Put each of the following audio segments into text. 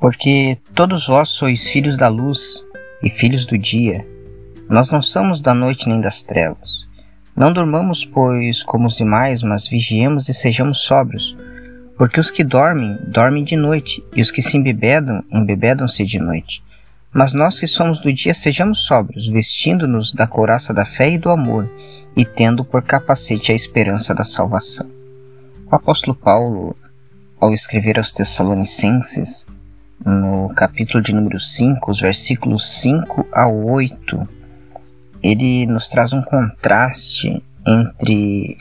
Porque todos vós sois filhos da luz e filhos do dia. Nós não somos da noite nem das trevas. Não durmamos, pois, como os demais, mas vigiemos e sejamos sóbrios. Porque os que dormem, dormem de noite, e os que se embebedam, embebedam-se de noite. Mas nós que somos do dia, sejamos sóbrios, vestindo-nos da couraça da fé e do amor, e tendo por capacete a esperança da salvação. O apóstolo Paulo, ao escrever aos Tessalonicenses, no capítulo de número 5, os versículos 5 a 8, ele nos traz um contraste entre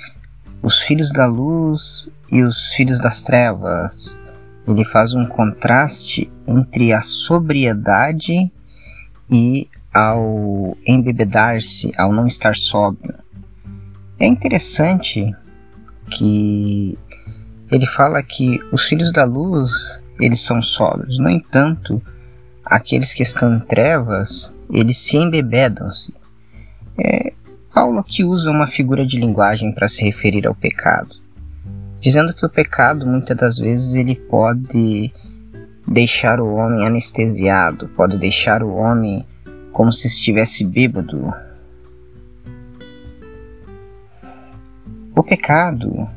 os filhos da luz e os filhos das trevas. Ele faz um contraste entre a sobriedade e ao embebedar-se, ao não estar sóbrio. É interessante que ele fala que os filhos da luz eles são sóbrios. No entanto, aqueles que estão em trevas eles se embebedam-se. É, Paulo aqui usa uma figura de linguagem para se referir ao pecado dizendo que o pecado muitas das vezes ele pode deixar o homem anestesiado, pode deixar o homem como se estivesse bêbado. O pecado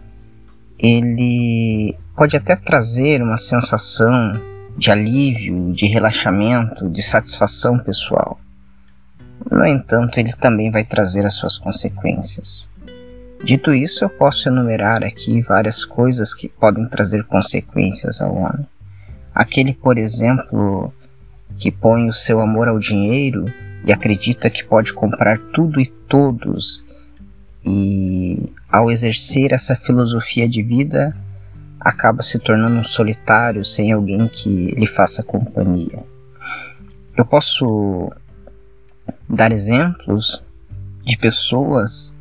ele pode até trazer uma sensação de alívio, de relaxamento, de satisfação pessoal. No entanto, ele também vai trazer as suas consequências. Dito isso, eu posso enumerar aqui várias coisas que podem trazer consequências ao homem. Aquele, por exemplo, que põe o seu amor ao dinheiro e acredita que pode comprar tudo e todos, e ao exercer essa filosofia de vida, acaba se tornando um solitário sem alguém que lhe faça companhia. Eu posso dar exemplos de pessoas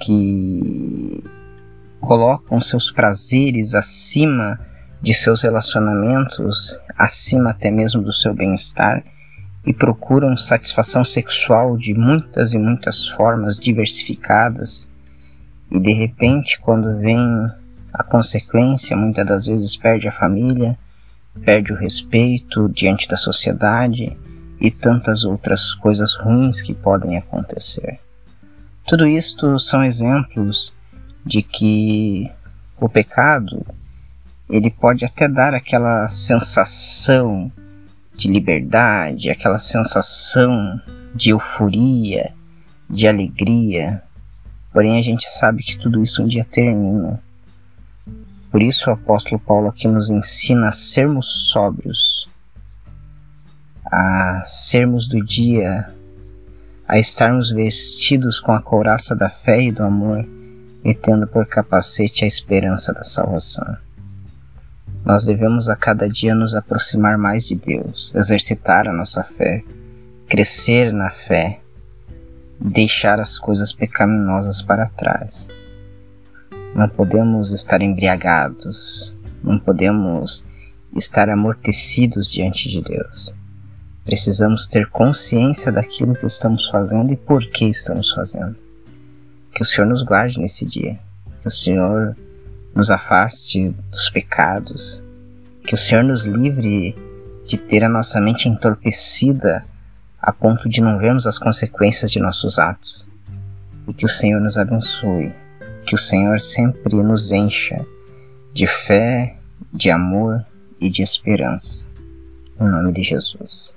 que colocam seus prazeres acima de seus relacionamentos, acima até mesmo do seu bem-estar e procuram satisfação sexual de muitas e muitas formas diversificadas. E de repente, quando vem a consequência, muitas das vezes perde a família, perde o respeito diante da sociedade e tantas outras coisas ruins que podem acontecer. Tudo isto são exemplos de que o pecado ele pode até dar aquela sensação de liberdade, aquela sensação de euforia, de alegria. Porém, a gente sabe que tudo isso um dia termina. Por isso, o apóstolo Paulo aqui nos ensina a sermos sóbrios, a sermos do dia a estarmos vestidos com a couraça da fé e do amor e tendo por capacete a esperança da salvação. Nós devemos a cada dia nos aproximar mais de Deus, exercitar a nossa fé, crescer na fé, deixar as coisas pecaminosas para trás. Não podemos estar embriagados, não podemos estar amortecidos diante de Deus. Precisamos ter consciência daquilo que estamos fazendo e por que estamos fazendo. Que o Senhor nos guarde nesse dia. Que o Senhor nos afaste dos pecados. Que o Senhor nos livre de ter a nossa mente entorpecida a ponto de não vermos as consequências de nossos atos. E que o Senhor nos abençoe. Que o Senhor sempre nos encha de fé, de amor e de esperança. Em nome de Jesus.